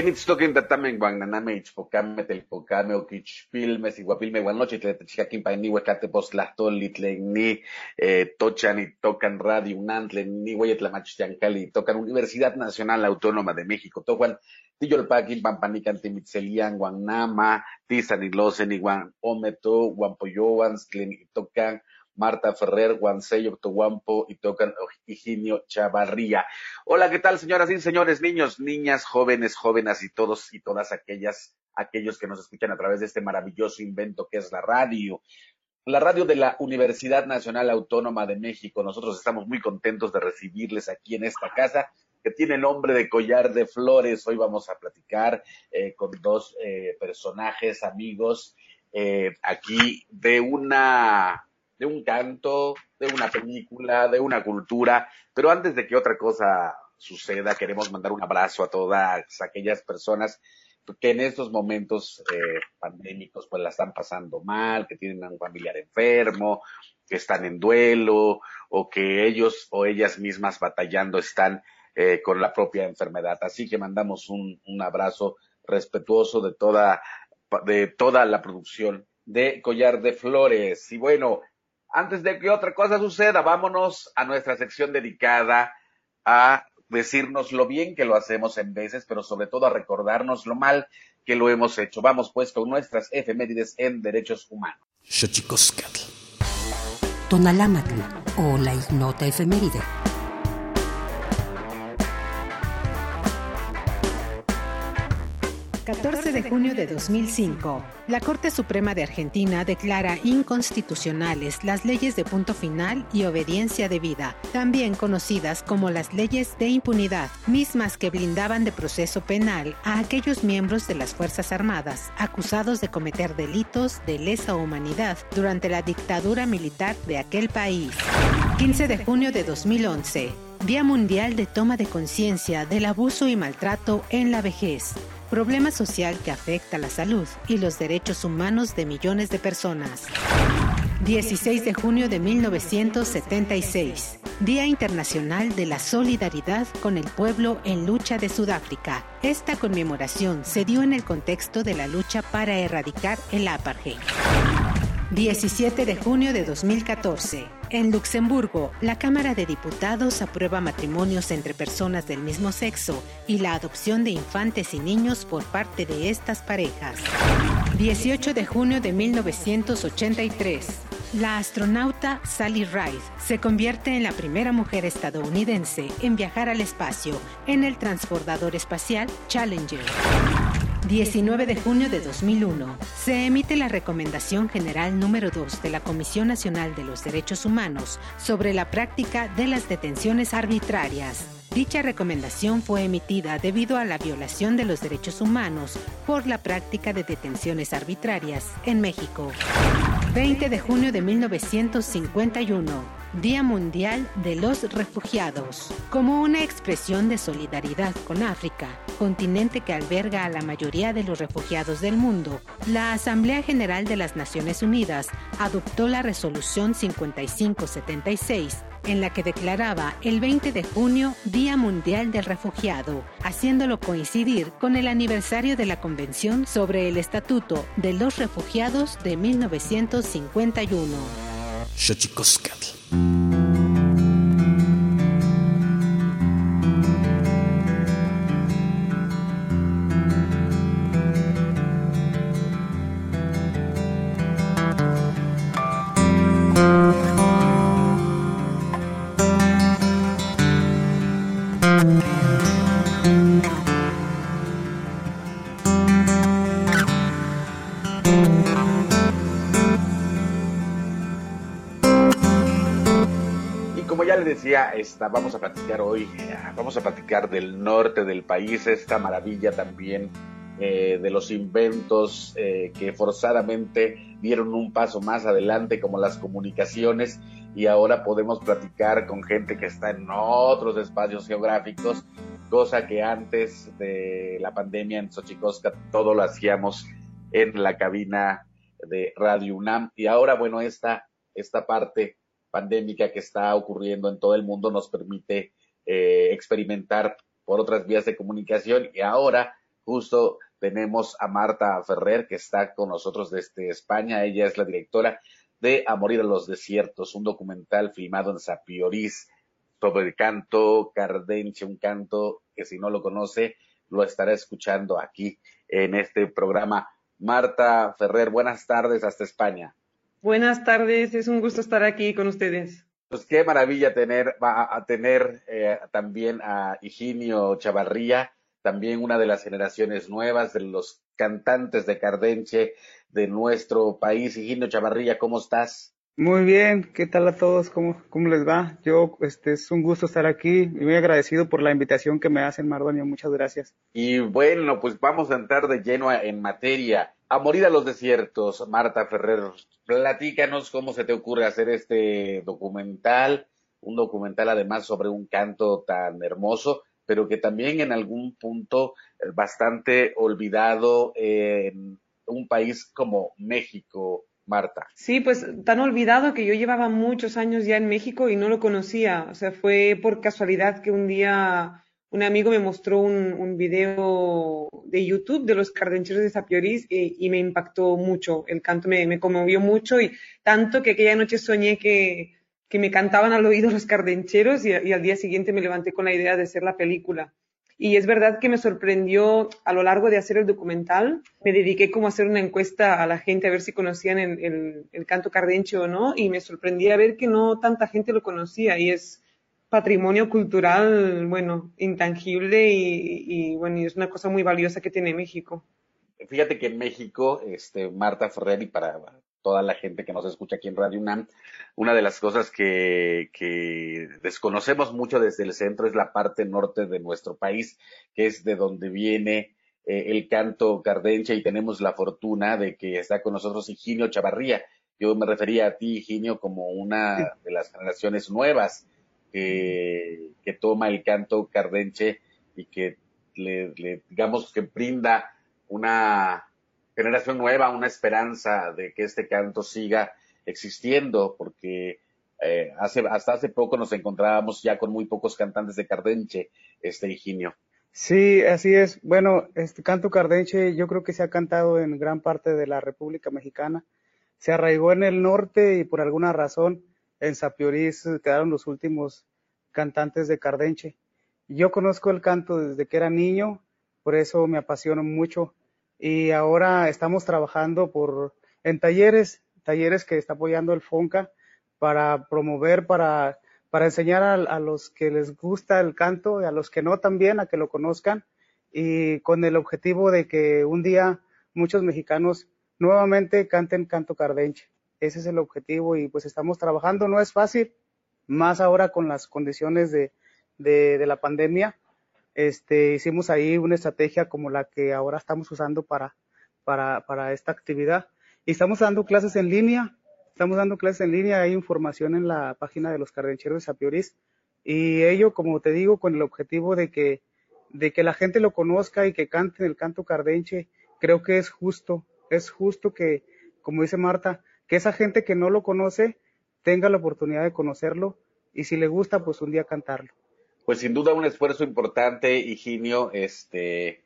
Kenitztokin tatamen guananame ichpocame telpocame oquichpilme siguapilme guanoche tletechcaquin painiwe catepostlastoli tlenni eh, tochan y tocan Radio UNAM tlenni hueyetlamachtiancali tocan Universidad Nacional Autónoma de México tocan tiyolpaquin pampanican timitzelian guanama tisanilosen iguan ometo guampoyoan tlen tocan Marta Ferrer, Guancello, Toguampo y tocan Higinio Chavarría. Hola, ¿qué tal, señoras y señores, niños, niñas, jóvenes, jóvenes y todos y todas aquellas, aquellos que nos escuchan a través de este maravilloso invento que es la radio? La radio de la Universidad Nacional Autónoma de México. Nosotros estamos muy contentos de recibirles aquí en esta casa que tiene nombre de collar de flores. Hoy vamos a platicar eh, con dos eh, personajes, amigos, eh, aquí de una de un canto, de una película, de una cultura. Pero antes de que otra cosa suceda, queremos mandar un abrazo a todas aquellas personas que en estos momentos eh, pandémicos pues la están pasando mal, que tienen a un familiar enfermo, que están en duelo o que ellos o ellas mismas batallando están eh, con la propia enfermedad. Así que mandamos un, un abrazo respetuoso de toda, de toda la producción de Collar de Flores. Y bueno, antes de que otra cosa suceda, vámonos a nuestra sección dedicada a decirnos lo bien que lo hacemos en veces, pero sobre todo a recordarnos lo mal que lo hemos hecho. Vamos pues con nuestras efemérides en derechos humanos. Tonalámatl o la ignota efeméride. 14 de junio de 2005, la Corte Suprema de Argentina declara inconstitucionales las leyes de punto final y obediencia debida, también conocidas como las leyes de impunidad, mismas que blindaban de proceso penal a aquellos miembros de las Fuerzas Armadas acusados de cometer delitos de lesa humanidad durante la dictadura militar de aquel país. 15 de junio de 2011, Día Mundial de Toma de Conciencia del Abuso y Maltrato en la Vejez problema social que afecta la salud y los derechos humanos de millones de personas. 16 de junio de 1976, Día Internacional de la Solidaridad con el Pueblo en Lucha de Sudáfrica. Esta conmemoración se dio en el contexto de la lucha para erradicar el apartheid. 17 de junio de 2014. En Luxemburgo, la Cámara de Diputados aprueba matrimonios entre personas del mismo sexo y la adopción de infantes y niños por parte de estas parejas. 18 de junio de 1983. La astronauta Sally Ride se convierte en la primera mujer estadounidense en viajar al espacio en el transbordador espacial Challenger. 19 de junio de 2001, se emite la Recomendación General número 2 de la Comisión Nacional de los Derechos Humanos sobre la práctica de las detenciones arbitrarias. Dicha recomendación fue emitida debido a la violación de los derechos humanos por la práctica de detenciones arbitrarias en México. 20 de junio de 1951. Día Mundial de los Refugiados, como una expresión de solidaridad con África, continente que alberga a la mayoría de los refugiados del mundo, la Asamblea General de las Naciones Unidas adoptó la Resolución 5576 en la que declaraba el 20 de junio Día Mundial del Refugiado, haciéndolo coincidir con el aniversario de la Convención sobre el Estatuto de los Refugiados de 1951. Xochicoscatl. Vamos a platicar hoy, vamos a platicar del norte del país, esta maravilla también eh, de los inventos eh, que forzadamente dieron un paso más adelante, como las comunicaciones, y ahora podemos platicar con gente que está en otros espacios geográficos, cosa que antes de la pandemia en Xochicosca todo lo hacíamos en la cabina de Radio UNAM. Y ahora, bueno, esta, esta parte pandémica que está ocurriendo en todo el mundo nos permite eh, experimentar por otras vías de comunicación y ahora justo tenemos a Marta Ferrer, que está con nosotros desde España. Ella es la directora de A Morir a los Desiertos, un documental filmado en Sapiorís sobre el canto cardenche, un canto que si no lo conoce, lo estará escuchando aquí en este programa. Marta Ferrer, buenas tardes hasta España. Buenas tardes, es un gusto estar aquí con ustedes. Pues qué maravilla tener, va a tener eh, también a Higinio Chavarría, también una de las generaciones nuevas de los cantantes de Cardenche de nuestro país. Higinio Chavarría, ¿cómo estás? Muy bien, ¿qué tal a todos? ¿Cómo, cómo les va? Yo, este, es un gusto estar aquí y muy agradecido por la invitación que me hacen, Mardonio. Muchas gracias. Y bueno, pues vamos a entrar de lleno en materia. A morir a los desiertos, Marta Ferrer, platícanos cómo se te ocurre hacer este documental, un documental además sobre un canto tan hermoso pero que también en algún punto eh, bastante olvidado en un país como México, Marta. Sí, pues tan olvidado que yo llevaba muchos años ya en México y no lo conocía. O sea, fue por casualidad que un día un amigo me mostró un, un video de YouTube de los cardencheros de Sapiorís y, me impactó mucho. El canto me, conmovió mucho y tanto que aquella noche soñé que, me cantaban al oído los cardencheros y, al día siguiente me levanté con la idea de hacer la película. Y es verdad que me sorprendió a lo largo de hacer el documental. Me dediqué como a hacer una encuesta a la gente a ver si conocían el, canto cardenche o no. Y me sorprendí a ver que no tanta gente lo conocía. Y es patrimonio cultural, bueno, intangible y, y bueno, y es una cosa muy valiosa que tiene México. Fíjate que en México, este, Marta Ferrer, y para toda la gente que nos escucha aquí en Radio UNAM, una de las cosas que, que, desconocemos mucho desde el centro es la parte norte de nuestro país, que es de donde viene eh, el canto cardenche y tenemos la fortuna de que está con nosotros Higinio Chavarría. Yo me refería a ti, Higinio, como una de las generaciones nuevas que, que toma el canto cardenche y que le, le digamos que brinda una generación nueva, una esperanza de que este canto siga existiendo, porque eh, hace, hasta hace poco nos encontrábamos ya con muy pocos cantantes de Cardenche, este Higinio. Sí, así es. Bueno, este canto Cardenche yo creo que se ha cantado en gran parte de la República Mexicana. Se arraigó en el norte y por alguna razón en Sapiorís quedaron los últimos cantantes de Cardenche. Yo conozco el canto desde que era niño, por eso me apasiona mucho y ahora estamos trabajando por en talleres, talleres que está apoyando el FONCA para promover, para, para enseñar a, los que les gusta el canto y a los que no también, a que lo conozcan y con el objetivo de que un día muchos mexicanos nuevamente canten canto cardenche. Ese es el objetivo y pues estamos trabajando, no es fácil, más ahora con las condiciones de, de, de la pandemia, este, hicimos ahí una estrategia como la que ahora estamos usando para, para, para esta actividad. Y estamos dando clases en línea, estamos dando clases en línea, hay información en la página de los cardencheros de Sapioris. Y ello, como te digo, con el objetivo de que, de que la gente lo conozca y que cante el canto cardenche, creo que es justo, es justo que, como dice Marta, que esa gente que no lo conoce tenga la oportunidad de conocerlo y si le gusta, pues un día cantarlo pues sin duda un esfuerzo importante, Higinio, este,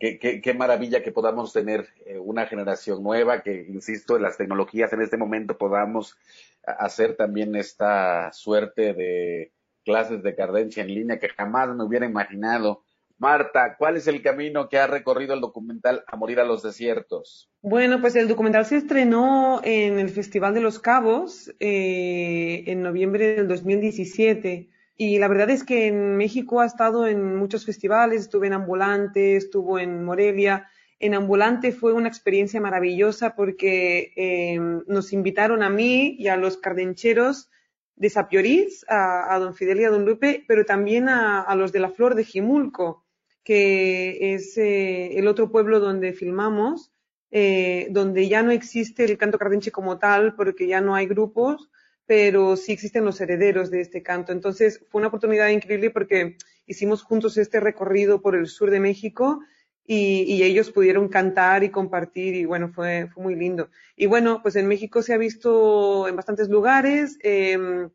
qué, qué, maravilla que podamos tener eh, una generación nueva, que, insisto, en las tecnologías en este momento podamos hacer también esta suerte de clases de cardencia en línea que jamás me hubiera imaginado. Marta, ¿cuál es el camino que ha recorrido el documental A Morir a los Desiertos? Bueno, pues el documental se estrenó en el Festival de los Cabos eh, en noviembre del 2017 y la verdad es que en México ha estado en muchos festivales, estuve en Ambulante, estuvo en Morelia. En Ambulante fue una experiencia maravillosa porque em, nos invitaron a mí y a los cardencheros de Sapiorís, a, don Fidel y a don Lupe, pero también a, los de la Flor de Jimulco, que es eh, el otro pueblo donde filmamos, eh, donde ya no existe el canto cardenche como tal, porque ya no hay grupos, pero sí existen los herederos de este canto. Entonces fue una oportunidad increíble porque hicimos juntos este recorrido por el sur de México y, ellos pudieron cantar y compartir y bueno, fue, fue muy lindo. Y bueno, pues en México se ha visto en bastantes lugares. Em,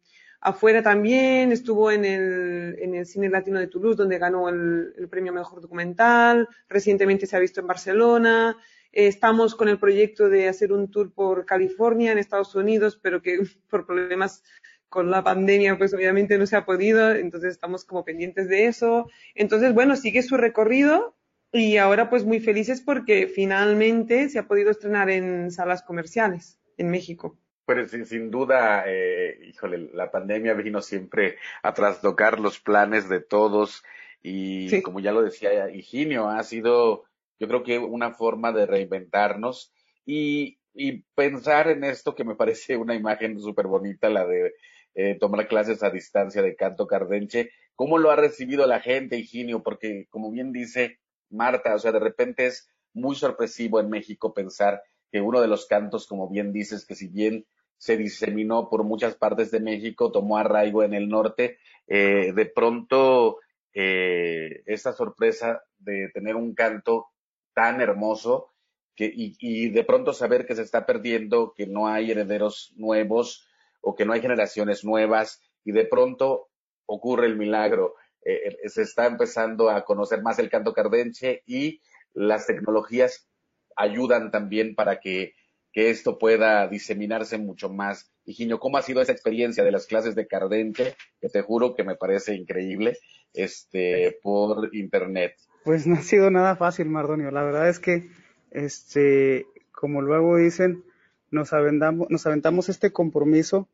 afuera también, estuvo en el, en el Cine Latino de Toulouse, donde ganó el, el, premio Mejor Documental, recientemente se ha visto en Barcelona, estamos con el proyecto de hacer un tour por California, en Estados Unidos, pero que por problemas con la pandemia, pues obviamente no se ha podido, entonces estamos como pendientes de eso. Entonces, bueno, sigue su recorrido y ahora pues muy felices porque finalmente se ha podido estrenar en salas comerciales en México. Pues sin, duda, eh, híjole, la pandemia vino siempre a trastocar los planes de todos y como ya lo decía Higinio, ha sido yo creo que una forma de reinventarnos y, y pensar en esto que me parece una imagen súper bonita, la de eh, tomar clases a distancia de canto cardenche. ¿Cómo lo ha recibido la gente, Higinio? Porque como bien dice Marta, o sea, de repente es muy sorpresivo en México pensar que uno de los cantos, como bien dices, que si bien se diseminó por muchas partes de México, tomó arraigo en el norte. Eh, de pronto, eh, esta sorpresa de tener un canto tan hermoso que, y, y, de pronto saber que se está perdiendo, que no hay herederos nuevos o que no hay generaciones nuevas y de pronto ocurre el milagro. Eh, se está empezando a conocer más el canto cardenche y las tecnologías ayudan también para que que esto pueda diseminarse mucho más. Higinio, ¿cómo ha sido esa experiencia de las clases de Cardente? Que te juro que me parece increíble, este, por internet. Pues no ha sido nada fácil, Mardonio. La verdad es que, este, como luego dicen, nos aventamos, nos aventamos este compromiso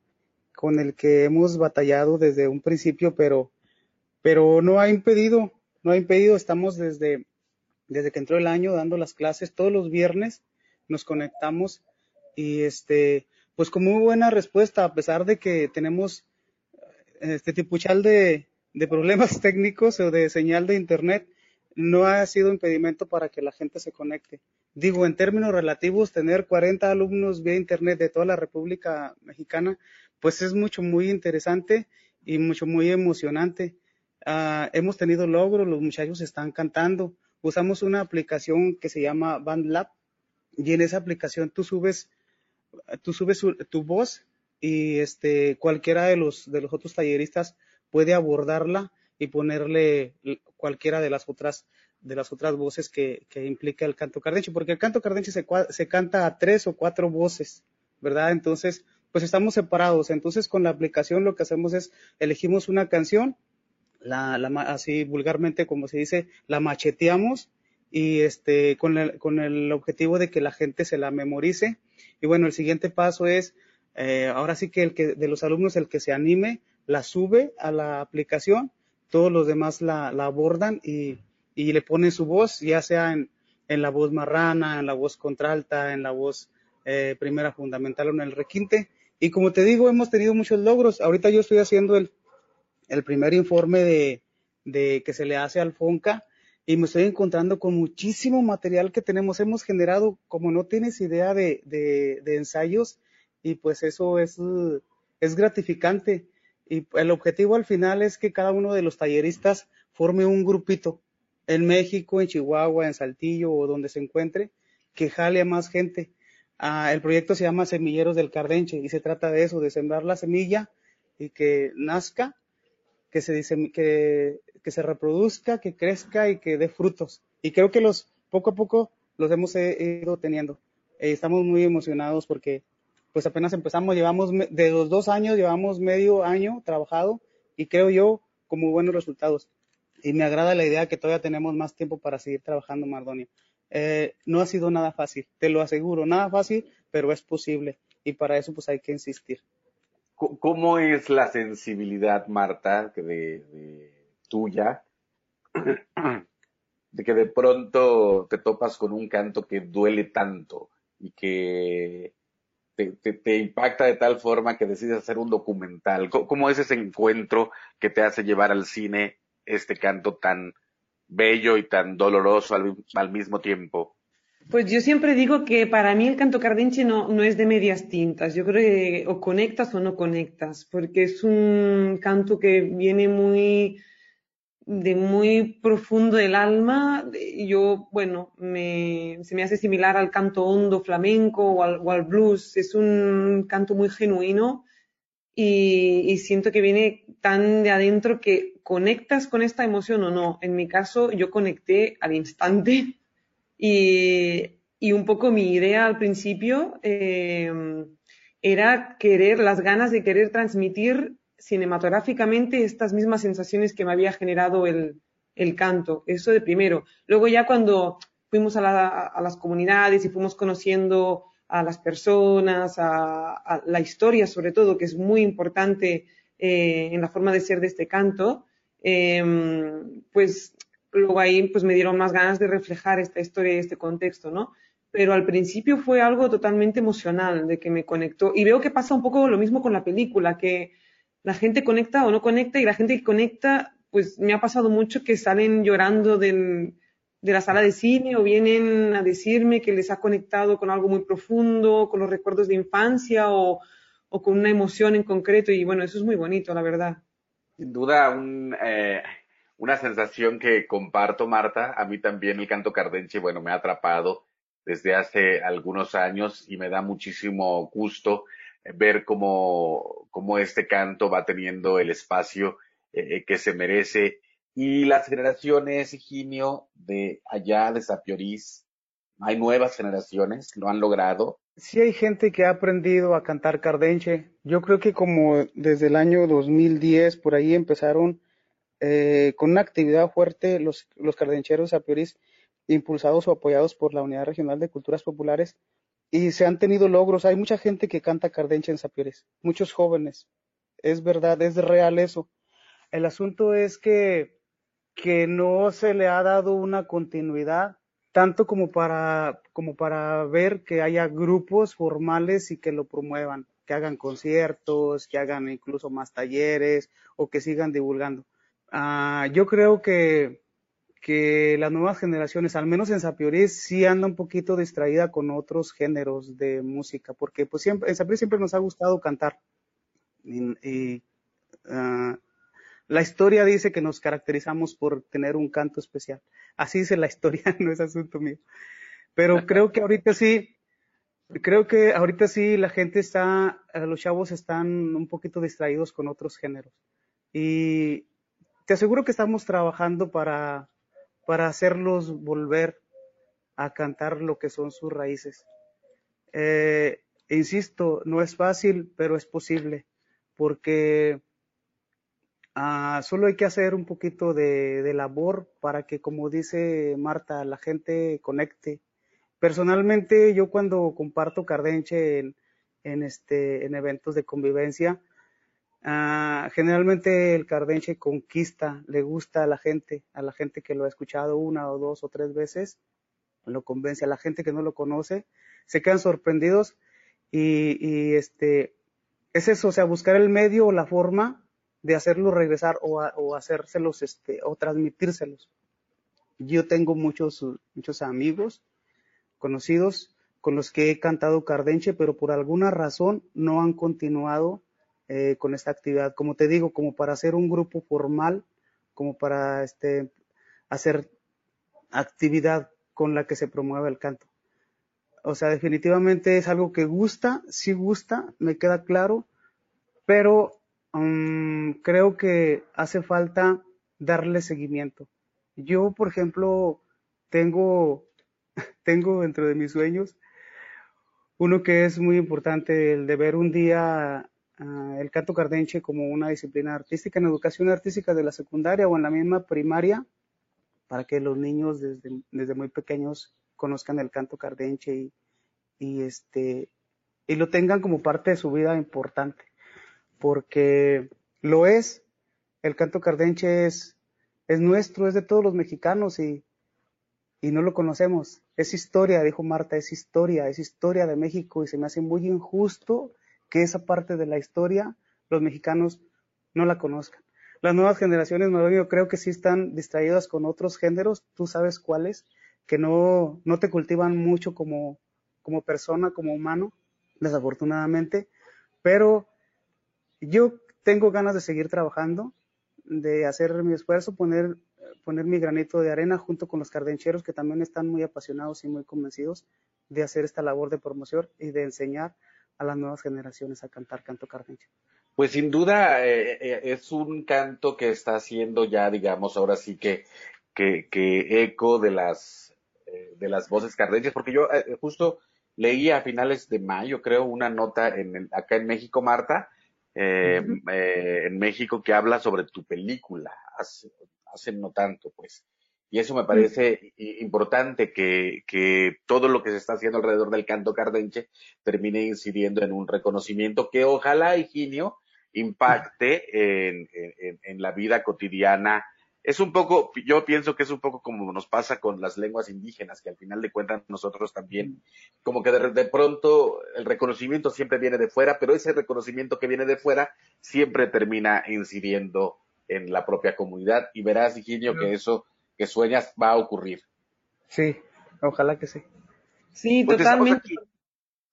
con el que hemos batallado desde un principio, pero, pero no ha impedido, no ha impedido, estamos desde, desde que entró el año dando las clases todos los viernes, nos conectamos y este, pues con muy buena respuesta, a pesar de que tenemos este tipuchal de, de problemas técnicos o de señal de internet, no ha sido impedimento para que la gente se conecte. Digo, en términos relativos, tener 40 alumnos vía internet de toda la República Mexicana, pues es mucho, muy interesante y mucho, muy emocionante. Uh, hemos tenido logros, los muchachos están cantando. Usamos una aplicación que se llama BandLab y en esa aplicación tú subes tú subes tu voz y este cualquiera de los de los otros talleristas puede abordarla y ponerle cualquiera de las otras de las otras voces que, que implica el canto cardenche, porque el canto cardenche se, se canta a tres o cuatro voces, ¿verdad? Entonces, pues estamos separados. Entonces, con la aplicación lo que hacemos es elegimos una canción, la, la, así vulgarmente como se dice, la macheteamos y este, con el, con el objetivo de que la gente se la memorice y bueno, el siguiente paso es, eh, ahora sí que el que de los alumnos el que se anime, la sube a la aplicación, todos los demás la, abordan y, y, le ponen su voz, ya sea en, en, la voz marrana, en la voz contralta, en la voz eh, primera fundamental o en el requinte. Y como te digo, hemos tenido muchos logros. Ahorita yo estoy haciendo el, el primer informe de, de que se le hace al FONCA y me estoy encontrando con muchísimo material que tenemos. Hemos generado, como no tienes idea, de, de, ensayos y pues eso es, es gratificante. Y el objetivo al final es que cada uno de los talleristas forme un grupito en México, en Chihuahua, en Saltillo o donde se encuentre, que jale a más gente. Ah, el proyecto se llama Semilleros del Cardenche y se trata de eso, de sembrar la semilla y que nazca, que se, dice, que que se reproduzca, que crezca y que dé frutos. Y creo que los poco a poco los hemos eh, ido teniendo. Eh, estamos muy emocionados porque pues apenas empezamos, llevamos de los dos años, llevamos medio año trabajado y creo yo como buenos resultados. Y me agrada la idea que todavía tenemos más tiempo para seguir trabajando, Mardonio. Eh, no ha sido nada fácil, te lo aseguro, nada fácil, pero es posible. Y para eso pues hay que insistir. ¿Cómo es la sensibilidad, Marta, de tuya, de que de pronto te topas con un canto que duele tanto y que te, impacta de tal forma que decides hacer un documental. ¿Cómo, es ese encuentro que te hace llevar al cine este canto tan bello y tan doloroso al, mismo tiempo? Pues yo siempre digo que para mí el canto cardenche no, no es de medias tintas. Yo creo que o conectas o no conectas, porque es un canto que viene muy de muy profundo del alma. Yo, bueno, se me hace similar al canto hondo flamenco o al blues. Es un canto muy genuino y, siento que viene tan de adentro que conectas con esta emoción o no. En mi caso, yo conecté al instante y, y un poco mi idea al principio eh, era querer, las ganas de querer transmitir cinematográficamente estas mismas sensaciones que me había generado el, el canto. Eso de primero. Luego ya cuando fuimos a, la, a las comunidades y fuimos conociendo a las personas, a, la historia sobre todo, que es muy importante eh, en la forma de ser de este canto, em, pues luego ahí pues me dieron más ganas de reflejar esta historia y este contexto, ¿no? Pero al principio fue algo totalmente emocional, de que me conectó. Y veo que pasa un poco lo mismo con la película, que la gente conecta o no conecta y la gente que conecta, pues me ha pasado mucho que salen llorando del, de la sala de cine o vienen a decirme que les ha conectado con algo muy profundo, con los recuerdos de infancia o, con una emoción en concreto y bueno, eso es muy bonito, la verdad. Sin duda, eh, una sensación que comparto, Marta. A mí también el canto cardenche, bueno, me ha atrapado desde hace algunos años y me da muchísimo gusto ver cómo, cómo este canto va teniendo el espacio eh, que se merece y las generaciones, Higinio, de allá de Sapiorís, hay nuevas generaciones, lo han logrado. Sí hay gente que ha aprendido a cantar cardenche. Yo creo que como desde el año 2010 por ahí empezaron eh, con una actividad fuerte los, los cardencheros de Sapiorís, impulsados o apoyados por la Unidad Regional de Culturas Populares, y se han tenido logros. Hay mucha gente que canta cardenche en Sapiorís, muchos jóvenes. Es verdad, es real eso. El asunto es que que no se le ha dado una continuidad tanto como para, como para ver que haya grupos formales y que lo promuevan, que hagan conciertos, que hagan incluso más talleres o que sigan divulgando. Ah, yo creo que, que las nuevas generaciones, al menos en Sapiorís, sí anda un poquito distraída con otros géneros de música, porque pues siempre, en Sapiorís siempre nos ha gustado cantar. Y, ah, la historia dice que nos caracterizamos por tener un canto especial. Así dice la historia, no es asunto mío. Pero creo que ahorita sí, creo que ahorita sí la gente está, los chavos están un poquito distraídos con otros géneros. Y te aseguro que estamos trabajando para, para hacerlos volver a cantar lo que son sus raíces. Eh, insisto, no es fácil, pero es posible, porque Ah, solo hay que hacer un poquito de, labor para que, como dice Marta, la gente conecte. Personalmente, yo cuando comparto Cardenche en, este, en eventos de convivencia, ah, generalmente el Cardenche conquista, le gusta a la gente, a la gente que lo ha escuchado una o dos o tres veces, lo convence a la gente que no lo conoce, se quedan sorprendidos y, y este, es eso, o sea, buscar el medio o la forma de hacerlos regresar o, o hacérselos este, o transmitírselos. Yo tengo muchos, muchos amigos, conocidos, con los que he cantado Cardenche, pero por alguna razón no han continuado eh, con esta actividad. Como te digo, como para hacer un grupo formal, como para este, hacer actividad con la que se promueva el canto. O sea, definitivamente es algo que gusta, sí gusta, me queda claro, pero Um, creo que hace falta darle seguimiento. Yo, por ejemplo, tengo, tengo dentro de mis sueños uno que es muy importante, el de ver un día el canto cardenche como una disciplina artística en educación artística de la secundaria o en la misma primaria, para que los niños desde, desde muy pequeños conozcan el canto cardenche y, y, este, y lo tengan como parte de su vida importante porque lo es. El canto cardenche es, es nuestro, es de todos los mexicanos y, y no lo conocemos. Es historia, dijo Marta, es historia, es historia de México y se me hace muy injusto que esa parte de la historia los mexicanos no la conozcan. las nuevas generaciones, yo creo que sí están distraídas con otros géneros, tú sabes cuáles, que no, no te cultivan mucho como, como persona, como humano, desafortunadamente, pero yo tengo ganas de seguir trabajando, de hacer mi esfuerzo, poner, poner mi granito de arena junto con los cardencheros que también están muy apasionados y muy convencidos de hacer esta labor de promoción y de enseñar a las nuevas generaciones a cantar canto cardenche. Pues sin duda eh, eh, es un canto que está haciendo ya, digamos, ahora sí que, que, que eco de las, eh, de las voces cardenches, porque yo justo leí a finales de mayo, creo, una nota en acá en México, Marta, eh, eh, en México que habla sobre tu película, hace, hace no tanto, pues. Y eso me parece importante que, que todo lo que se está haciendo alrededor del canto cardenche termine incidiendo en un reconocimiento que ojalá, Higinio, impacte en, en, en la vida cotidiana. Es un poco, yo pienso que es un poco como nos pasa con las lenguas indígenas, que al final de cuentas nosotros también, como que de, pronto el reconocimiento siempre viene de fuera, pero ese reconocimiento que viene de fuera siempre termina incidiendo en la propia comunidad. Y verás, Higinio, que eso que sueñas va a ocurrir. Sí, ojalá que sí. Sí, pues totalmente.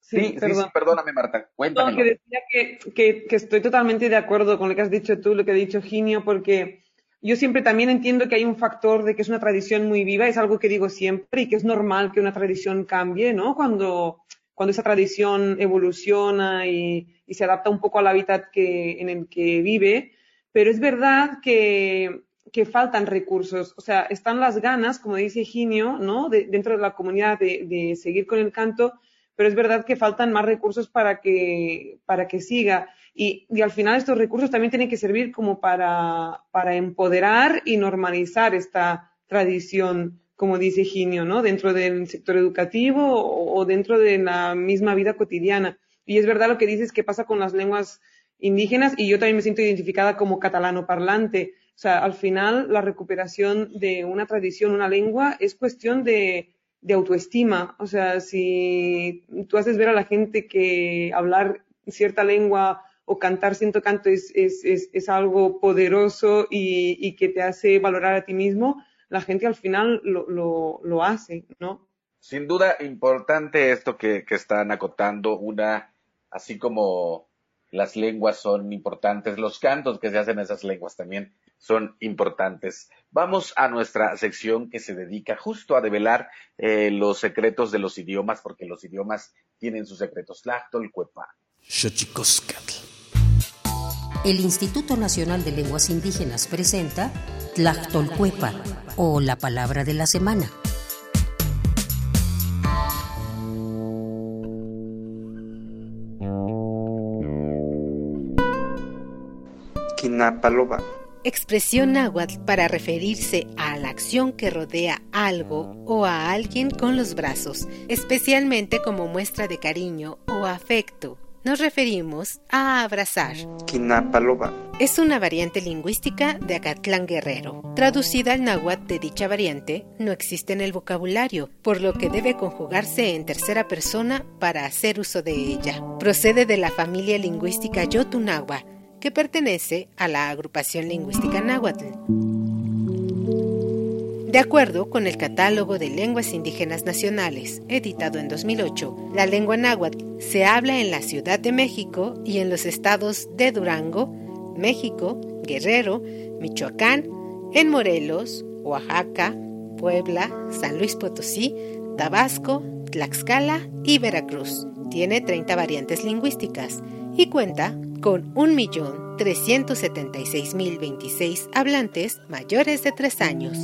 Sí, sí, perdóname, Marta, cuéntame. No, que decía que, que, que estoy totalmente de acuerdo con lo que has dicho tú, lo que ha dicho Ginio, porque yo siempre también entiendo que hay un factor de que es una tradición muy viva, es algo que digo siempre y que es normal que una tradición cambie, ¿no? Cuando, cuando esa tradición evoluciona y, y se adapta un poco al hábitat que, en el que vive, pero es verdad que, que faltan recursos, o sea, están las ganas, como dice Ginio, ¿no? De, dentro de la comunidad de, seguir con el canto, pero es verdad que faltan más recursos para que, para que siga. Y, al final estos recursos también tienen que servir como para, para empoderar y normalizar esta tradición, como dice Ginio, ¿no? Dentro del sector educativo o, dentro de la misma vida cotidiana. Y es verdad lo que dices que pasa con las lenguas indígenas y yo también me siento identificada como catalano parlante. O sea, al final la recuperación de una tradición, una lengua, es cuestión de, autoestima. O sea, si tú haces ver a la gente que hablar cierta lengua o cantar siento canto es, es, es, es algo poderoso y, y, que te hace valorar a ti mismo, la gente al final lo, lo, lo hace, ¿no? Sin duda, importante esto que, que están acotando, una, así como las lenguas son importantes, los cantos que se hacen en esas lenguas también son importantes. Vamos a nuestra sección que se dedica justo a develar eh, los secretos de los idiomas, porque los idiomas tienen sus secretos. Tlactol, Cuepa. El Instituto Nacional de Lenguas Indígenas presenta Tlactolcuepa o la palabra de la semana. Quinapaloba. Expresión náhuatl para referirse a la acción que rodea algo o a alguien con los brazos, especialmente como muestra de cariño o afecto nos referimos a abrazar. Quinapaloba. Es una variante lingüística de Acatlán Guerrero. Traducida al náhuatl de dicha variante, no existe en el vocabulario, por lo que debe conjugarse en tercera persona para hacer uso de ella. Procede de la familia lingüística Yotunagua, que pertenece a la agrupación lingüística náhuatl. De acuerdo con el Catálogo de Lenguas Indígenas Nacionales, editado en 2008, la lengua náhuatl se habla en la Ciudad de México y en los estados de Durango, México, Guerrero, Michoacán, en Morelos, Oaxaca, Puebla, San Luis Potosí, Tabasco, Tlaxcala y Veracruz. Tiene 30 variantes lingüísticas y cuenta con 1.376.026 hablantes mayores de 3 años.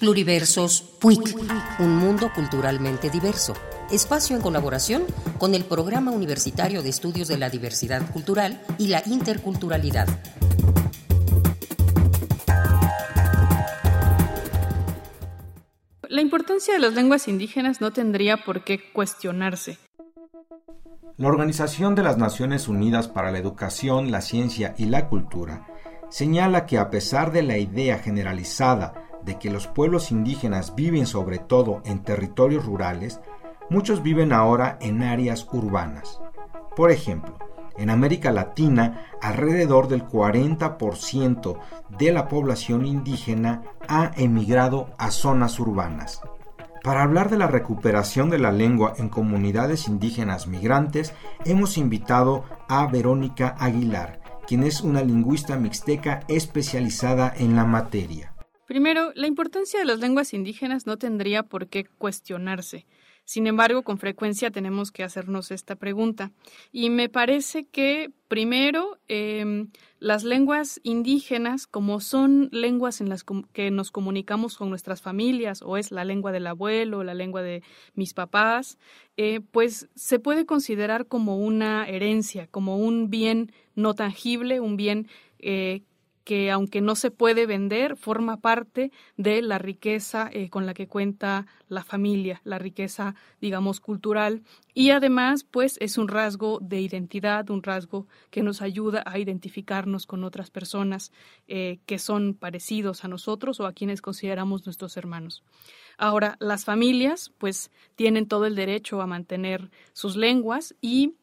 Pluriversos PUIC, un mundo culturalmente diverso. Espacio en colaboración con el Programa Universitario de Estudios de la Diversidad Cultural y la Interculturalidad. La importancia de las lenguas indígenas no tendría por qué cuestionarse. La Organización de las Naciones Unidas para la Educación, la Ciencia y la Cultura señala que a pesar de la idea generalizada de que los pueblos indígenas viven sobre todo en territorios rurales, muchos viven ahora en áreas urbanas. Por ejemplo, en América Latina, alrededor del 40% de la población indígena ha emigrado a zonas urbanas. Para hablar de la recuperación de la lengua en comunidades indígenas migrantes, hemos invitado a Verónica Aguilar, quien es una lingüista mixteca especializada en la materia. Primero, la importancia de las lenguas indígenas no tendría por qué cuestionarse. Sin embargo, con frecuencia tenemos que hacernos esta pregunta. Y me parece que, primero, em, las lenguas indígenas, como son lenguas en las que nos comunicamos con nuestras familias, o es la lengua del abuelo, la lengua de mis papás, eh, pues se puede considerar como una herencia, como un bien no tangible, un bien eh, que aunque no se puede vender, forma parte de la riqueza eh, con la que cuenta la familia, la riqueza, digamos, cultural. Y además, pues es un rasgo de identidad, un rasgo que nos ayuda a identificarnos con otras personas eh, que son parecidos a nosotros o a quienes consideramos nuestros hermanos. Ahora, las familias, pues, tienen todo el derecho a mantener sus lenguas y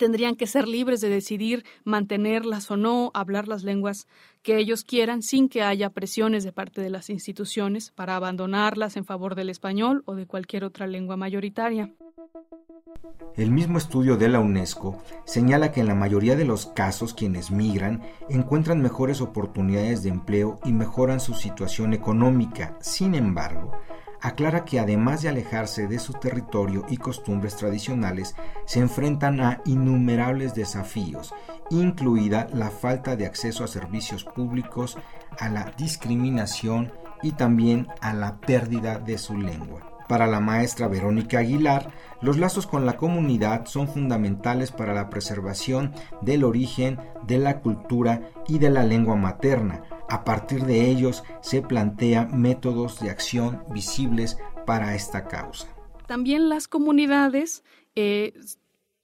tendrían que ser libres de decidir mantenerlas o no, hablar las lenguas que ellos quieran sin que haya presiones de parte de las instituciones para abandonarlas en favor del español o de cualquier otra lengua mayoritaria. El mismo estudio de la UNESCO señala que en la mayoría de los casos quienes migran encuentran mejores oportunidades de empleo y mejoran su situación económica. Sin embargo, aclara que además de alejarse de su territorio y costumbres tradicionales, se enfrentan a innumerables desafíos, incluida la falta de acceso a servicios públicos, a la discriminación y también a la pérdida de su lengua. Para la maestra Verónica Aguilar, los lazos con la comunidad son fundamentales para la preservación del origen, de la cultura y de la lengua materna, a partir de ellos se plantea métodos de acción visibles para esta causa. También las comunidades eh,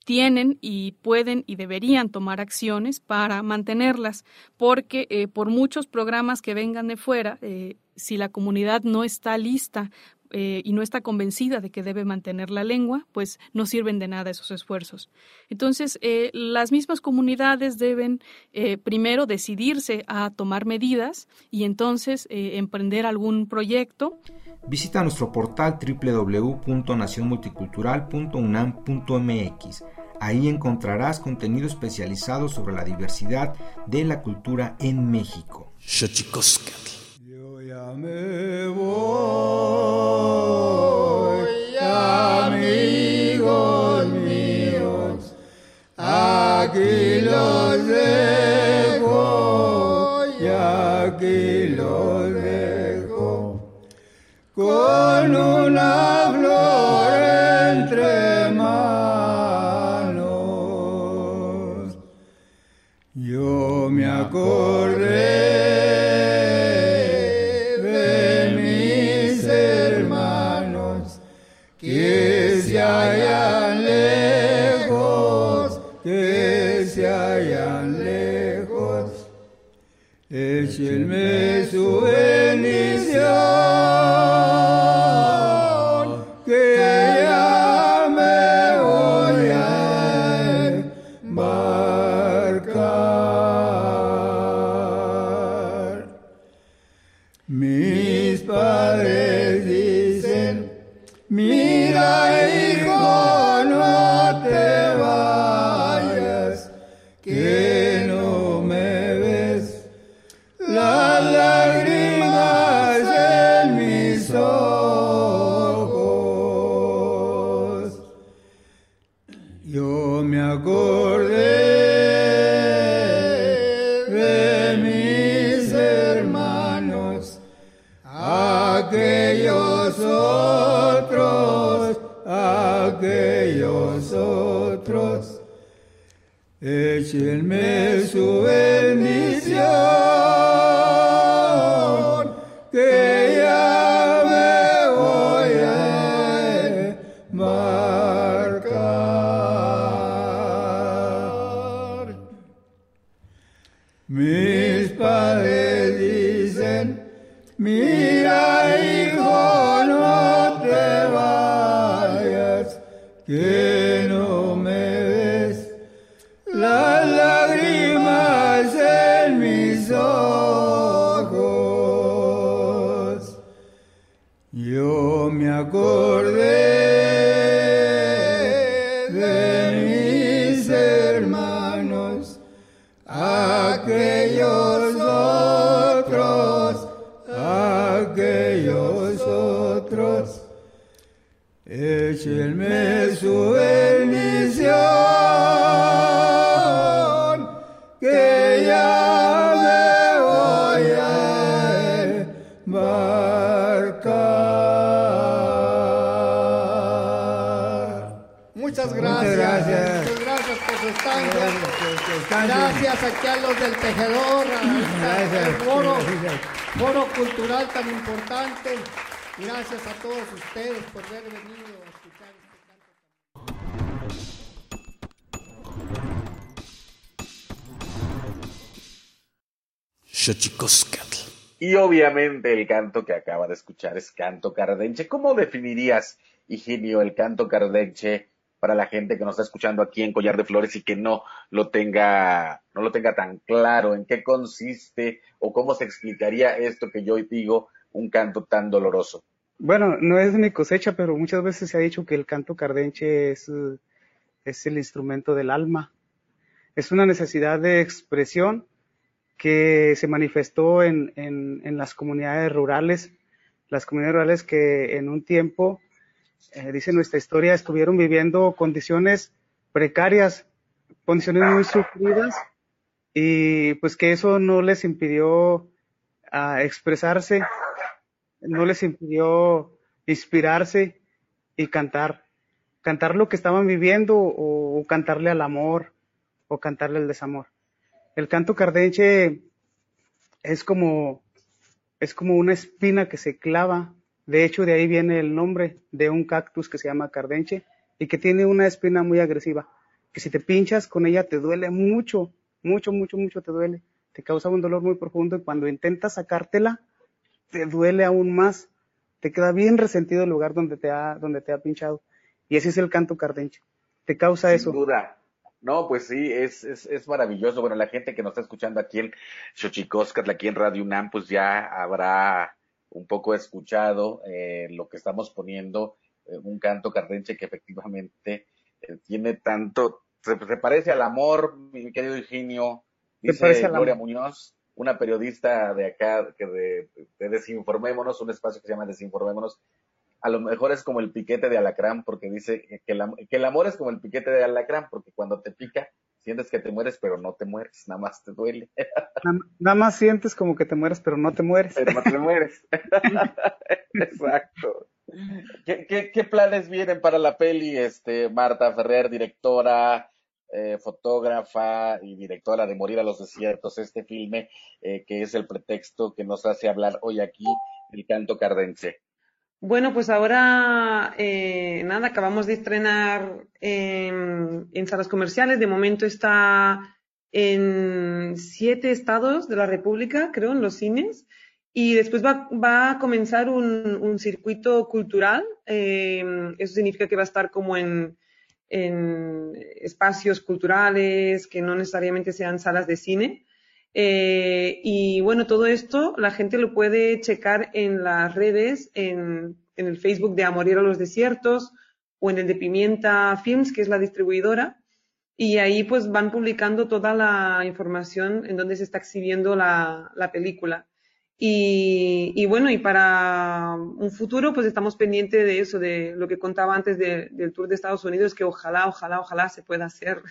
tienen y pueden y deberían tomar acciones para mantenerlas, porque eh, por muchos programas que vengan de fuera, eh, si la comunidad no está lista eh, y no está convencida de que debe mantener la lengua, pues no sirven de nada esos esfuerzos. Entonces, eh, las mismas comunidades deben eh, primero decidirse a tomar medidas y entonces emprender algún proyecto. Visita nuestro portal www.nacionmulticultural.unam.mx. Ahí encontrarás contenido especializado sobre la diversidad de la cultura en México. Yo ya aquí los dejo, y aquí el canto que acaba de escuchar es canto cardenche. ¿Cómo definirías, Higinio, el canto cardenche para la gente que nos está escuchando aquí en Collar de Flores y que no lo tenga, no lo tenga tan claro en qué consiste o cómo se explicaría esto que yo digo, un canto tan doloroso. Bueno, no es mi cosecha, pero muchas veces se ha dicho que el canto cardenche es, es el instrumento del alma. Es una necesidad de expresión que se manifestó en, en, en las comunidades rurales, las comunidades rurales que en un tiempo eh, dice nuestra historia, estuvieron viviendo condiciones precarias, condiciones muy sufridas, y pues que eso no les impidió ah, expresarse, no les impidió inspirarse y cantar, cantar lo que estaban viviendo o, o cantarle al amor o cantarle al desamor. El canto cardenche es como, es como una espina que se clava de hecho, de ahí viene el nombre de un cactus que se llama cardenche y que tiene una espina muy agresiva, que si te pinchas con ella te duele mucho, mucho, mucho, mucho te duele. Te causa un dolor muy profundo y cuando intentas sacártela, te duele aún más. Te queda bien resentido el lugar donde te ha, donde te ha pinchado. Y ese es el canto cardenche. Te causa eso. Duda. No, pues sí, es, es, es maravilloso. Bueno, la gente que nos está escuchando aquí en Xochicóscatl, aquí en Radio UNAM, pues ya habrá un poco escuchado eh, lo que estamos poniendo, eh, un canto cardenche que efectivamente eh, tiene tanto, se, parece al amor, mi querido Eugenio, dice Gloria Muñoz, una periodista de acá, que de, Desinformémonos, un espacio que se llama Desinformémonos, a lo mejor es como el piquete de alacrán, porque dice que que el amor es como el piquete de alacrán, porque cuando te pica, sientes que te mueres, pero no te mueres, nada más te duele. Nada, más sientes como que te mueres, pero no te mueres. Pero no te mueres. Exacto. ¿Qué, planes vienen para la peli, este, Marta Ferrer, directora, eh, fotógrafa y directora de Morir a los Desiertos, este filme eh, que es el pretexto que nos hace hablar hoy aquí, el canto cardense? Bueno, pues ahora, eh, nada, acabamos de estrenar en, salas comerciales. De momento está en siete estados de la República, creo, en los cines. Y después va, a comenzar un, circuito cultural. Eh, eso significa que va a estar como en, en espacios culturales que no necesariamente sean salas de cine. Eh, y bueno, todo esto la gente lo puede checar en las redes, en, el Facebook de Amorir a los Desiertos o en el de Pimienta Films, que es la distribuidora. Y ahí pues van publicando toda la información en donde se está exhibiendo la, película. Y, bueno, y para un futuro, pues estamos pendientes de eso, de lo que contaba antes del tour de Estados Unidos, que ojalá, ojalá, ojalá se pueda hacer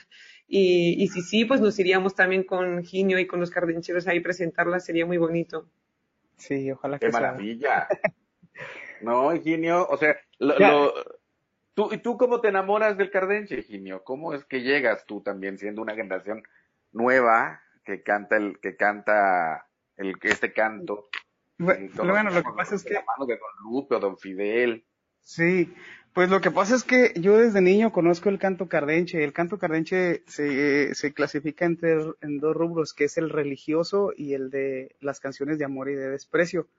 y, y si sí, pues nos iríamos también con Ginio y con los cardencheros ahí presentarla, sería muy bonito. Sí, ojalá que Qué maravilla. no, Ginio, o sea, lo, ¿tú, ¿y tú cómo te enamoras del cardenche, Ginio? ¿Cómo es que llegas tú también siendo una generación nueva que canta el, que canta el, este canto? Bueno, lo que pasa es que... Con Lupe o Don Fidel. Sí, pues lo que pasa es que yo desde niño conozco el canto cardenche. El canto cardenche se, se clasifica entre, en dos rubros, que es el religioso y el de las canciones de amor y de desprecio.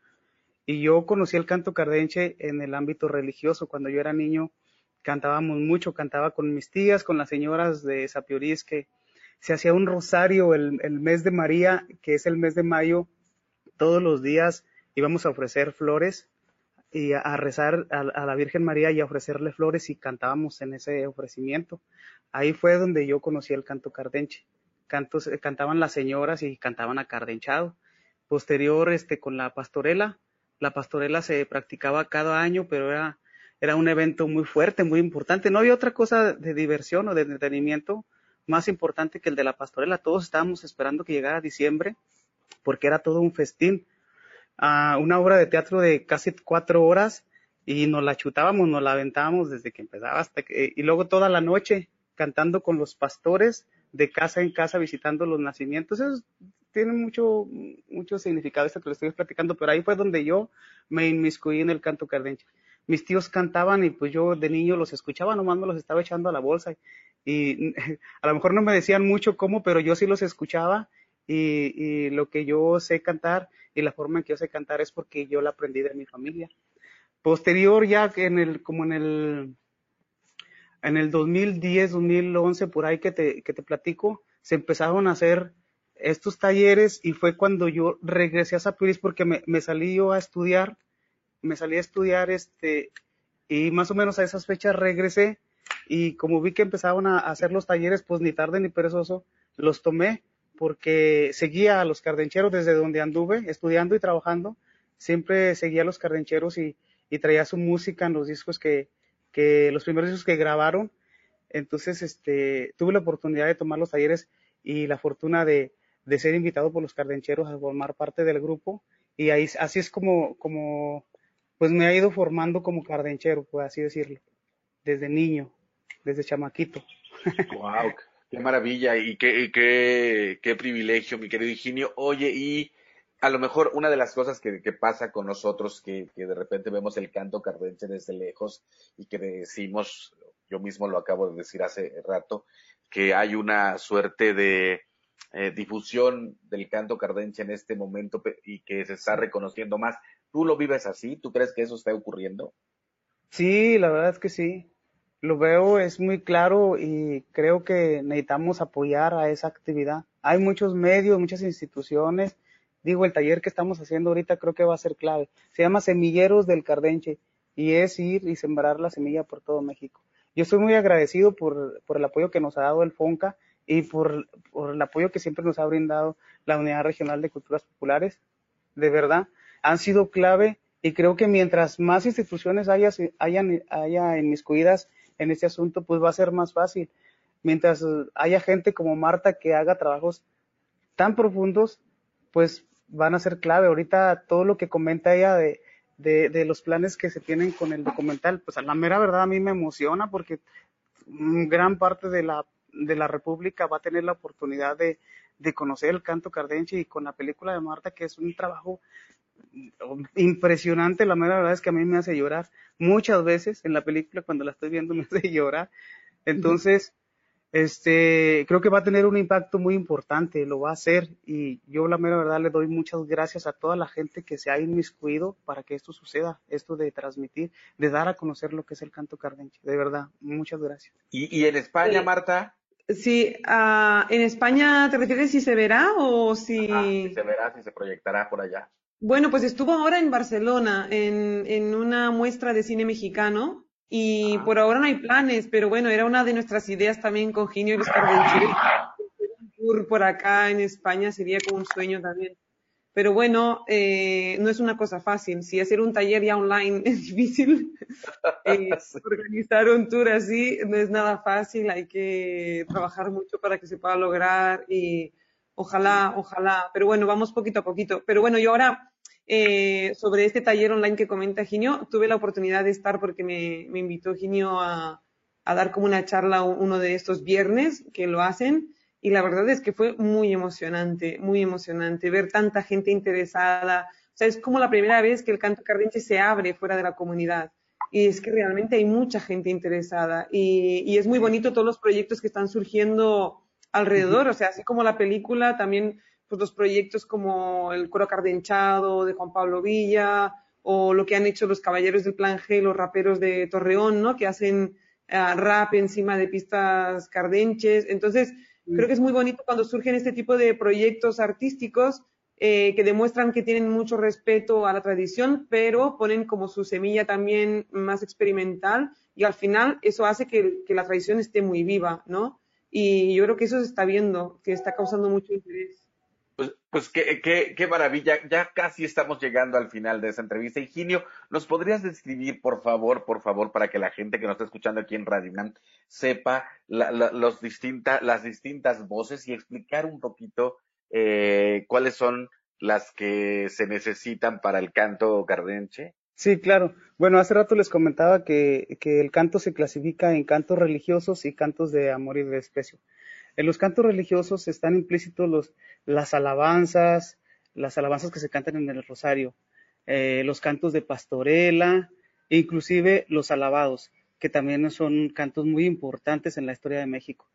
Y yo conocí el canto cardenche en el ámbito religioso. Cuando yo era niño cantábamos mucho, cantaba con mis tías, con las señoras de Sapiorís, que se hacía un rosario el, el mes de María, que es el mes de mayo. Todos los días íbamos a ofrecer flores y a, rezar a, la Virgen María y a ofrecerle flores y cantábamos en ese ofrecimiento. Ahí fue donde yo conocí el canto cardenche. Cantos, eh, cantaban las señoras y cantaban acardenchado. Posterior, este, con la pastorela, la pastorela se practicaba cada año, pero era, era un evento muy fuerte, muy importante. No había otra cosa de diversión o de entretenimiento más importante que el de la pastorela. Todos estábamos esperando que llegara diciembre porque era todo un festín a una obra de teatro de casi cuatro horas y nos la chutábamos, nos la aventábamos desde que empezaba hasta que, y luego toda la noche cantando con los pastores de casa en casa visitando los nacimientos. Eso tiene mucho, mucho significado esto que lo estoy platicando, pero ahí fue donde yo me inmiscuí en el canto cardenche. Mis tíos cantaban y pues yo de niño los escuchaba, nomás me los estaba echando a la bolsa y a lo mejor no me decían mucho cómo, pero yo sí los escuchaba y, lo que yo sé cantar y la forma en que yo sé cantar es porque yo la aprendí de mi familia. Posterior ya en el, como en el, en el 2010, 2011, por ahí que te, que te platico, se empezaron a hacer estos talleres y fue cuando yo regresé a Sapiris porque me, me, salí yo a estudiar, me salí a estudiar este, y más o menos a esas fechas regresé y como vi que empezaban a hacer los talleres, pues ni tarde ni perezoso, los tomé porque seguía a los cardencheros desde donde anduve, estudiando y trabajando. Siempre seguía a los cardencheros y, traía su música en los discos que, los primeros discos que grabaron. Entonces, este, tuve la oportunidad de tomar los talleres y la fortuna de, ser invitado por los cardencheros a formar parte del grupo. Y ahí, así es como, como, pues me ha ido formando como cardenchero, por así decirlo, desde niño, desde chamaquito. Wow, Qué maravilla y qué, qué, qué privilegio, mi querido Higinio. Oye, y a lo mejor una de las cosas que, pasa con nosotros, que, que, de repente vemos el canto cardenche desde lejos y que decimos, yo mismo lo acabo de decir hace rato, que hay una suerte de eh, difusión del canto cardenche en este momento y que se está reconociendo más. ¿Tú lo vives así? ¿Tú crees que eso está ocurriendo? Sí, la verdad es que sí lo veo, es muy claro y creo que necesitamos apoyar a esa actividad. Hay muchos medios, muchas instituciones. Digo, el taller que estamos haciendo ahorita creo que va a ser clave. Se llama Semilleros del Cardenche y es ir y sembrar la semilla por todo México. Yo estoy muy agradecido por, por el apoyo que nos ha dado el FONCA y por, por el apoyo que siempre nos ha brindado la Unidad Regional de Culturas Populares. De verdad, han sido clave y creo que mientras más instituciones haya, hayan, haya inmiscuidas en este asunto, pues va a ser más fácil. Mientras haya gente como Marta que haga trabajos tan profundos, pues van a ser clave. Ahorita todo lo que comenta ella de, de, los planes que se tienen con el documental, pues a la mera verdad a mí me emociona porque gran parte de la, de la República va a tener la oportunidad de, de conocer el canto cardenche y con la película de Marta, que es un trabajo impresionante, la mera verdad es que a mí me hace llorar muchas veces en la película cuando la estoy viendo me hace llorar. Entonces, este, creo que va a tener un impacto muy importante, lo va a hacer y yo la mera verdad le doy muchas gracias a toda la gente que se ha inmiscuido para que esto suceda, esto de transmitir, de dar a conocer lo que es el canto cardenche, de verdad, muchas gracias. ¿Y, en España, Marta? Sí, uh, en España, ¿te refieres si se verá o si... si se verá, si se proyectará por allá. Bueno, pues estuvo ahora en Barcelona, en, en una muestra de cine mexicano, y por ahora no hay planes, pero bueno, era una de nuestras ideas también con Ginio y los Un tour por acá en España sería como un sueño también. Pero bueno, eh, no es una cosa fácil. Si hacer un taller ya online es difícil, eh, organizar un tour así no es nada fácil. Hay que trabajar mucho para que se pueda lograr y Ojalá, ojalá. Pero bueno, vamos poquito a poquito. Pero bueno, yo ahora, eh, sobre este taller online que comenta Ginio, tuve la oportunidad de estar porque me, me invitó Ginio a, dar como una charla uno de estos viernes que lo hacen. Y la verdad es que fue muy emocionante, muy emocionante ver tanta gente interesada. O sea, es como la primera vez que el canto cardenche se abre fuera de la comunidad. Y es que realmente hay mucha gente interesada. Y es muy bonito todos los proyectos que están surgiendo alrededor, o sea, así como la película, también pues los proyectos como el coro cardenchado de Juan Pablo Villa o lo que han hecho los caballeros del plan G, los raperos de Torreón, ¿no? Que hacen eh, rap encima de pistas cardenches. Entonces, creo que es muy bonito cuando surgen este tipo de proyectos artísticos eh, que demuestran que tienen mucho respeto a la tradición, pero ponen como su semilla también más experimental y al final eso hace que, que la tradición esté muy viva, ¿no? Y yo creo que eso se está viendo, que está causando mucho interés. Pues, pues qué, qué, qué, maravilla. Ya casi estamos llegando al final de esa entrevista. Higinio, ¿nos podrías describir, por favor, por favor, para que la gente que nos está escuchando aquí en Radio UNAM sepa los las distintas voces y explicar un poquito eh, cuáles son las que se necesitan para el canto cardenche? Sí, claro. Bueno, hace rato les comentaba que, que el canto se clasifica en cantos religiosos y cantos de amor y de desprecio. En los cantos religiosos están implícitos los, las alabanzas, las alabanzas que se cantan en el rosario, eh, los cantos de pastorela, inclusive los alabados, que también son cantos muy importantes en la historia de México.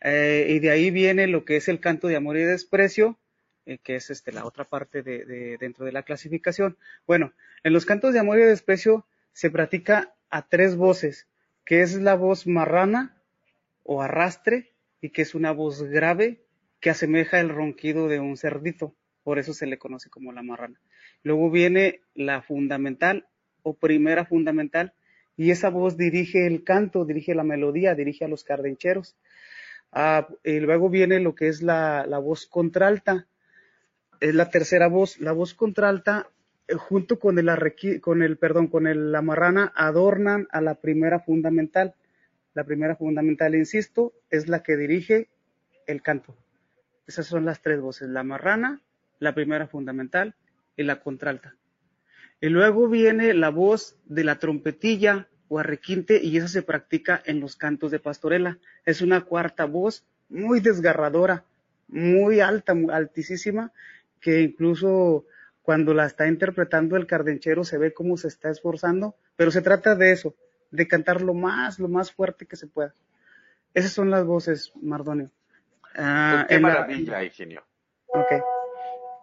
Eh, y de ahí viene lo que es el canto de amor y desprecio, eh, que es este, la otra parte de, de, dentro de la clasificación. Bueno, en los cantos de amor y desprecio se practica a tres voces, que es la voz marrana o arrastre, y que es una voz grave que asemeja el ronquido de un cerdito, por eso se le conoce como la marrana. Luego viene la fundamental o primera fundamental, y esa voz dirige el canto, dirige la melodía, dirige a los cardencheros. Ah, y luego viene lo que es la, la, voz contralta, es la tercera voz. La voz contralta, eh, junto con el, con el, perdón, con el, la marrana, adornan a la primera fundamental. La primera fundamental, insisto, es la que dirige el canto. Esas son las tres voces, la marrana, la primera fundamental y la contralta. Y luego viene la voz de la trompetilla o arrequinte y esa se practica en los cantos de pastorela. Es una cuarta voz muy desgarradora, muy alta, altísima, que incluso cuando la está interpretando el cardenchero se ve cómo se está esforzando, pero se trata de eso, de cantar lo más, lo más fuerte que se pueda. Esas son las voces, Mardonio. Ah, pues qué maravilla, la... Ingenio. Ok.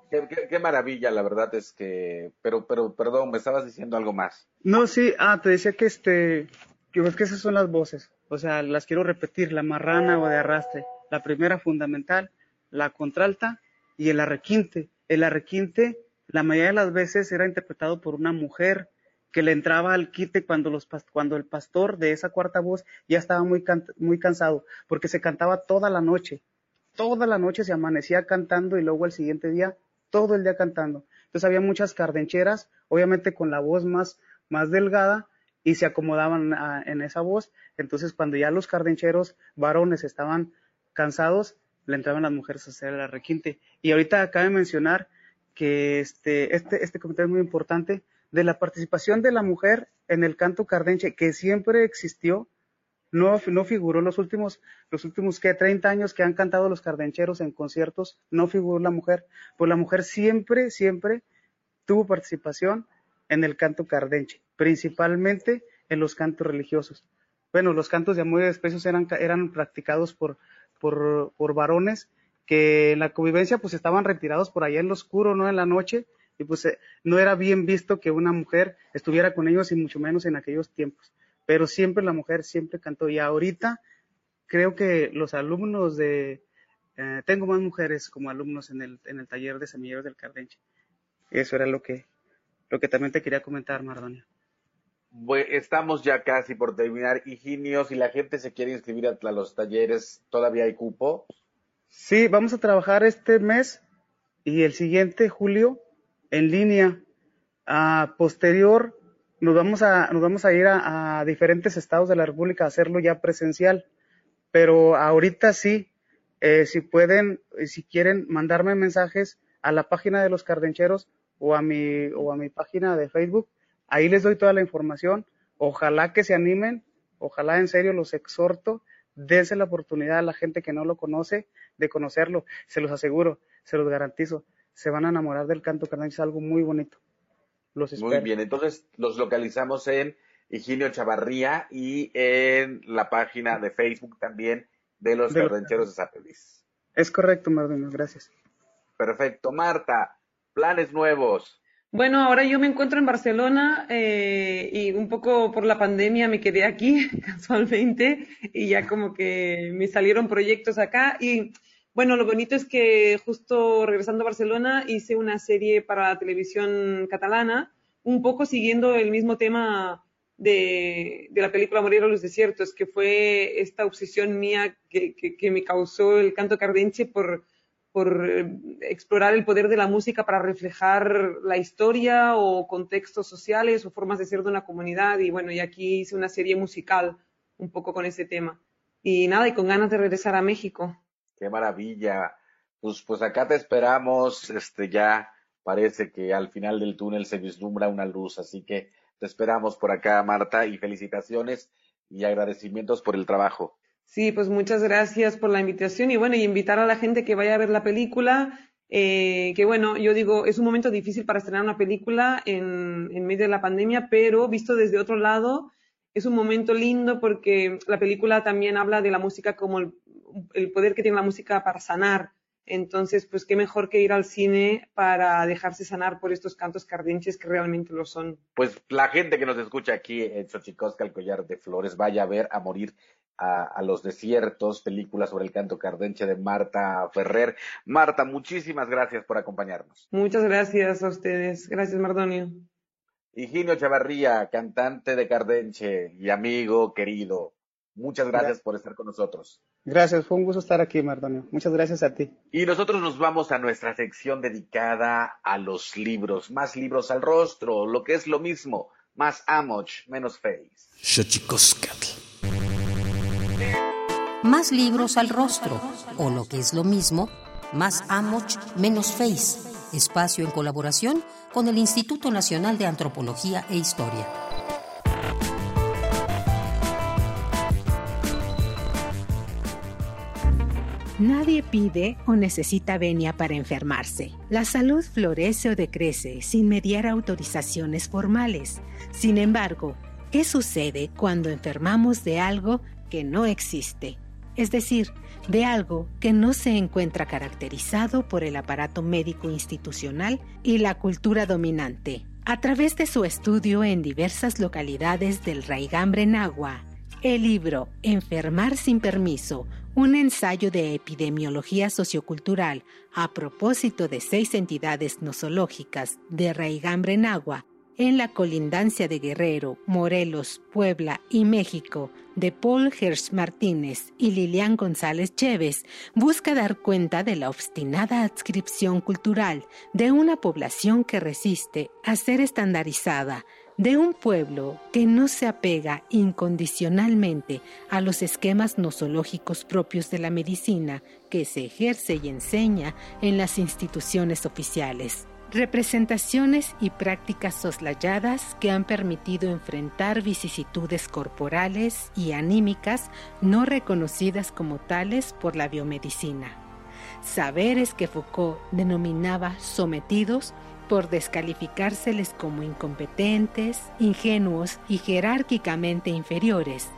Qué, qué, qué, maravilla, la verdad es que, pero, pero, perdón, me estabas diciendo algo más. No, sí, ah, te decía que este, que es que esas son las voces, o sea, las quiero repetir, la marrana o de arrastre, la primera fundamental, la contralta y el arrequinte. El arrequinte, la mayoría de las veces era interpretado por una mujer, que le entraba al quite cuando, los, cuando el pastor de esa cuarta voz ya estaba muy, muy cansado, porque se cantaba toda la noche. Toda la noche se amanecía cantando y luego el siguiente día, todo el día cantando. Entonces había muchas cardencheras, obviamente con la voz más, más delgada, y se acomodaban en esa voz. Entonces cuando ya los cardencheros varones estaban cansados, le entraban las mujeres a hacer el requinte. Y ahorita cabe mencionar que este, este, este comentario es muy importante de la participación de la mujer en el canto cardenche, que siempre existió, no, no figuró los últimos, los últimos que 30 años que han cantado los cardencheros en conciertos, no figuró la mujer, pues la mujer siempre, siempre tuvo participación en el canto cardenche, principalmente en los cantos religiosos. Bueno, los cantos de amor y eran, eran practicados por, por, por varones que en la convivencia pues estaban retirados por allá en lo oscuro, no en la noche, y pues eh, no era bien visto que una mujer estuviera con ellos y mucho menos en aquellos tiempos. Pero siempre la mujer siempre cantó y ahorita creo que los alumnos de, eh, tengo más mujeres como alumnos en el, en el taller de semilleros del Cardenche. Eso era lo que, lo que también te quería comentar, Mardonia. Estamos ya casi por terminar. Higinio, si la gente se quiere inscribir a los talleres, ¿todavía hay cupo? Sí, vamos a trabajar este mes y el siguiente, julio, en línea. A posterior, nos vamos a, nos vamos a ir a, a, diferentes estados de la República a hacerlo ya presencial. Pero ahorita sí, eh, si pueden, si quieren mandarme mensajes a la página de los cardencheros o a mi, o a mi página de Facebook, ahí les doy toda la información. Ojalá que se animen, ojalá en serio los exhorto, dense la oportunidad a la gente que no lo conoce de conocerlo, se los aseguro, se los garantizo se van a enamorar del canto cardenal, es algo muy bonito. Los espero. Muy bien, entonces los localizamos en Higinio Chavarría y en la página de Facebook también de los de cardencheros de Zapelis. Es correcto, Martín, gracias. Perfecto. Marta, planes nuevos. Bueno, ahora yo me encuentro en Barcelona eh, y un poco por la pandemia me quedé aquí casualmente y ya como que me salieron proyectos acá. Y Bueno, lo bonito es que justo regresando a Barcelona hice una serie para la televisión catalana, un poco siguiendo el mismo tema de, la película Morir a los desiertos, que fue esta obsesión mía que, que me causó el canto cardenche por, por eh, explorar el poder de la música para reflejar la historia o contextos sociales o formas de ser de una comunidad. Y bueno, y aquí hice una serie musical un poco con ese tema. Y nada, y con ganas de regresar a México. Qué maravilla. Pues, pues acá te esperamos, este ya parece que al final del túnel se vislumbra una luz, así que te esperamos por acá, Marta, y felicitaciones y agradecimientos por el trabajo. Sí, pues muchas gracias por la invitación y bueno, y invitar a la gente que vaya a ver la película, eh, que bueno, yo digo, es un momento difícil para estrenar una película en, en medio de la pandemia, pero visto desde otro lado, es un momento lindo porque la película también habla de la música como el, poder que tiene la música para sanar. Entonces, pues qué mejor que ir al cine para dejarse sanar por estos cantos cardenches que realmente lo son. Pues la gente que nos escucha aquí en Xochicosca, el collar de flores, vaya a ver a morir a, los desiertos, película sobre el canto cardenche de Marta Ferrer. Marta, muchísimas gracias por acompañarnos. Muchas gracias a ustedes. Gracias, Mardonio. Higinio Chavarría, cantante de Cardenche y amigo querido. Muchas gracias, por estar con nosotros. Gracias, fue un gusto estar aquí, Mardonio. Muchas gracias a ti. Y nosotros nos vamos a nuestra sección dedicada a los libros. Más libros al rostro, lo que es lo mismo. Más Amoch, menos Face. Más libros al rostro, o lo que es lo mismo, más Amoch, menos Face. Espacio en colaboración con el Instituto Nacional de Antropología e Historia. Nadie pide o necesita venia para enfermarse. La salud florece o decrece sin mediar autorizaciones formales. Sin embargo, ¿qué sucede cuando enfermamos de algo que no existe? Es decir, de algo que no se encuentra caracterizado por el aparato médico institucional y la cultura dominante. A través de su estudio en diversas localidades del Raigambre Nagua, el libro Enfermar sin permiso, un ensayo de epidemiología sociocultural a propósito de seis entidades nosológicas de Raigambre Nagua en la colindancia de Guerrero, Morelos, Puebla y México, de Paul Hirsch Martínez y Lilian González Chévez, busca dar cuenta de la obstinada adscripción cultural de una población que resiste a ser estandarizada, de un pueblo que no se apega incondicionalmente a los esquemas nosológicos propios de la medicina que se ejerce y enseña en las instituciones oficiales. Representaciones y prácticas soslayadas que han permitido enfrentar vicisitudes corporales y anímicas no reconocidas como tales por la biomedicina. Saberes que Foucault denominaba sometidos por descalificárseles como incompetentes, ingenuos y jerárquicamente inferiores,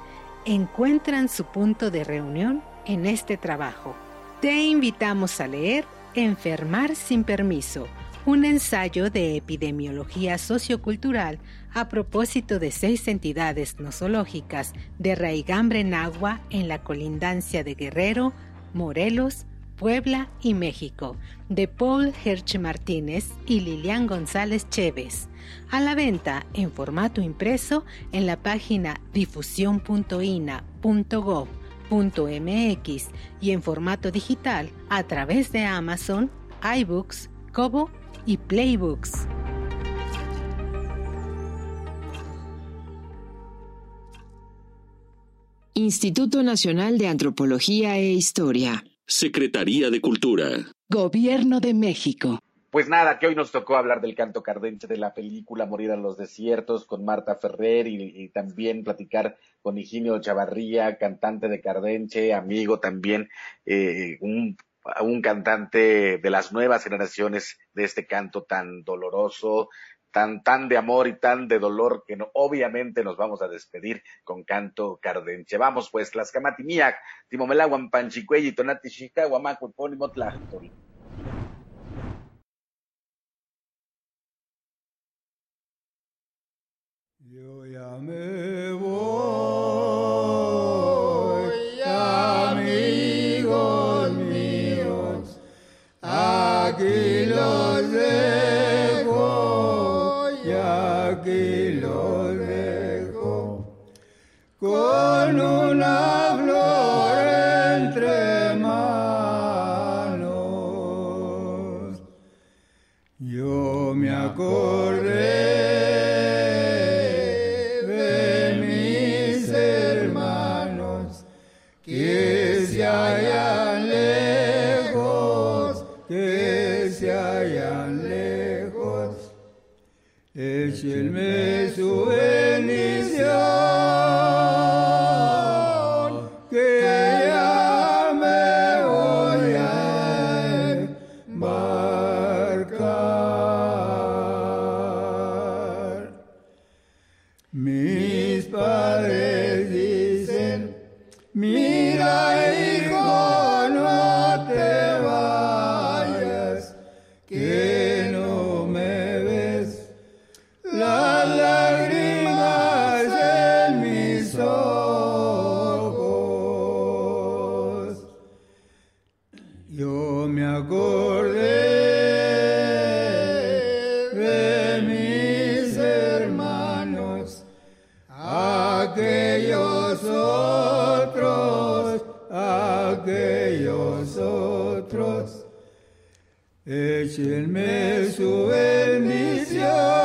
encuentran su punto de reunión en este trabajo. Te invitamos a leer Enfermar sin permiso, un ensayo de epidemiología sociocultural a propósito de seis entidades nosológicas de raigambre nagua en la colindancia de Guerrero, Morelos, Puebla y México, de Paul Herch Martínez y Lilian González Chévez. A la venta en formato impreso en la página difusión.ina.gov.mx y en formato digital a través de Amazon, iBooks, Kobo y Playbooks. Instituto Nacional de Antropología e Historia. Secretaría de Cultura. Gobierno de México. Pues nada, que hoy nos tocó hablar del canto cardenche de la película Morir en los Desiertos con Marta Ferrer y, también platicar con Higinio Chavarría, cantante de Cardenche, amigo también, eh, un, un cantante de las nuevas generaciones de este canto tan doloroso, tan, tan de amor y tan de dolor que no, obviamente nos vamos a despedir con canto cardenche. Vamos pues, las camatiniac, timomelaguan panchicuey y tonati chica, guamacu, Yo ya me voy, again. aquellos otros, aquellos otros, échenme su bendición.